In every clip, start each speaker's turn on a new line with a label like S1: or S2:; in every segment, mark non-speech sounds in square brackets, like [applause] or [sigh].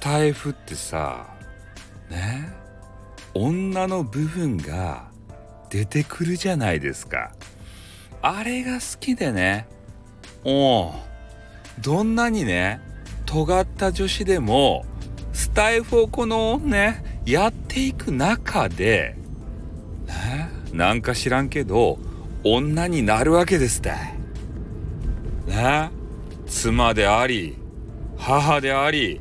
S1: タイフってさね女の部分が出てくるじゃないですか。あれが好きでねおおどんなにね尖った女子でもスタイフをこのねやっていく中でねなんか知らんけど女になるわけですって。ね妻であり母であり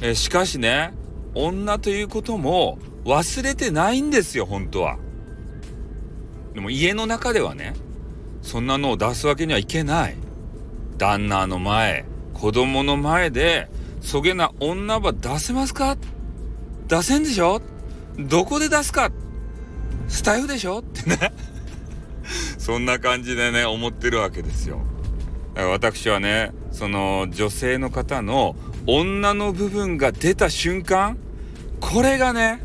S1: えしかしね女ということも忘れてないんですよ本当は。でも家の中ではねそんなのを出すわけにはいけない。旦那の前子供の前でそげな女は出せますか？出せんでしょ？どこで出すか？スタイフでしょ？ってね。[laughs] そんな感じでね思ってるわけですよ。私はねその女性の方の女の部分が出た瞬間これがね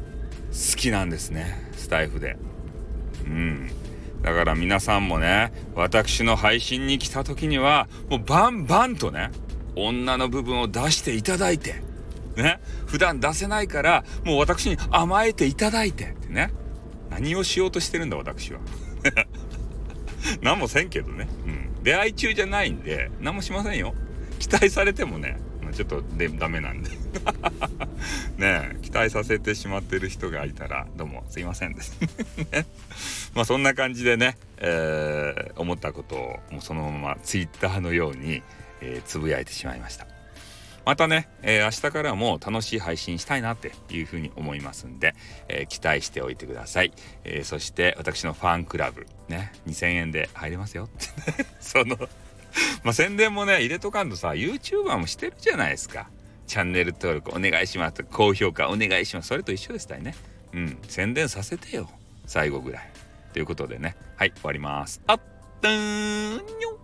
S1: 好きなんですねスタイフで。うん。だから皆さんもね私の配信に来た時にはもうバンバンとね女の部分を出していただいてね普段出せないからもう私に甘えていただいてってね。何をしようとしてるんだ私は。[laughs] 何もせんけどね、うん、出会い中じゃないんで何もしませんよ。期待されてもね。ちょっとでダメなんで。[laughs] ね期待させてしまってる人がいたらどうもすいませんです。[laughs] ね。まあそんな感じでね、えー、思ったことをもうそのまま Twitter のように、えー、つぶやいてしまいました。またね、えー、明日からも楽しい配信したいなっていうふうに思いますんで、えー、期待しておいてください、えー、そして私のファンクラブね2000円で入れますよって [laughs] そのまあ宣伝もね入れとかんとさ YouTuber もしてるじゃないですか。チャンネル登録お願いします高評価お願いします。それと一緒ですたいね。うん。宣伝させてよ。最後ぐらい。ということでね。はい終わります。あったーんにょ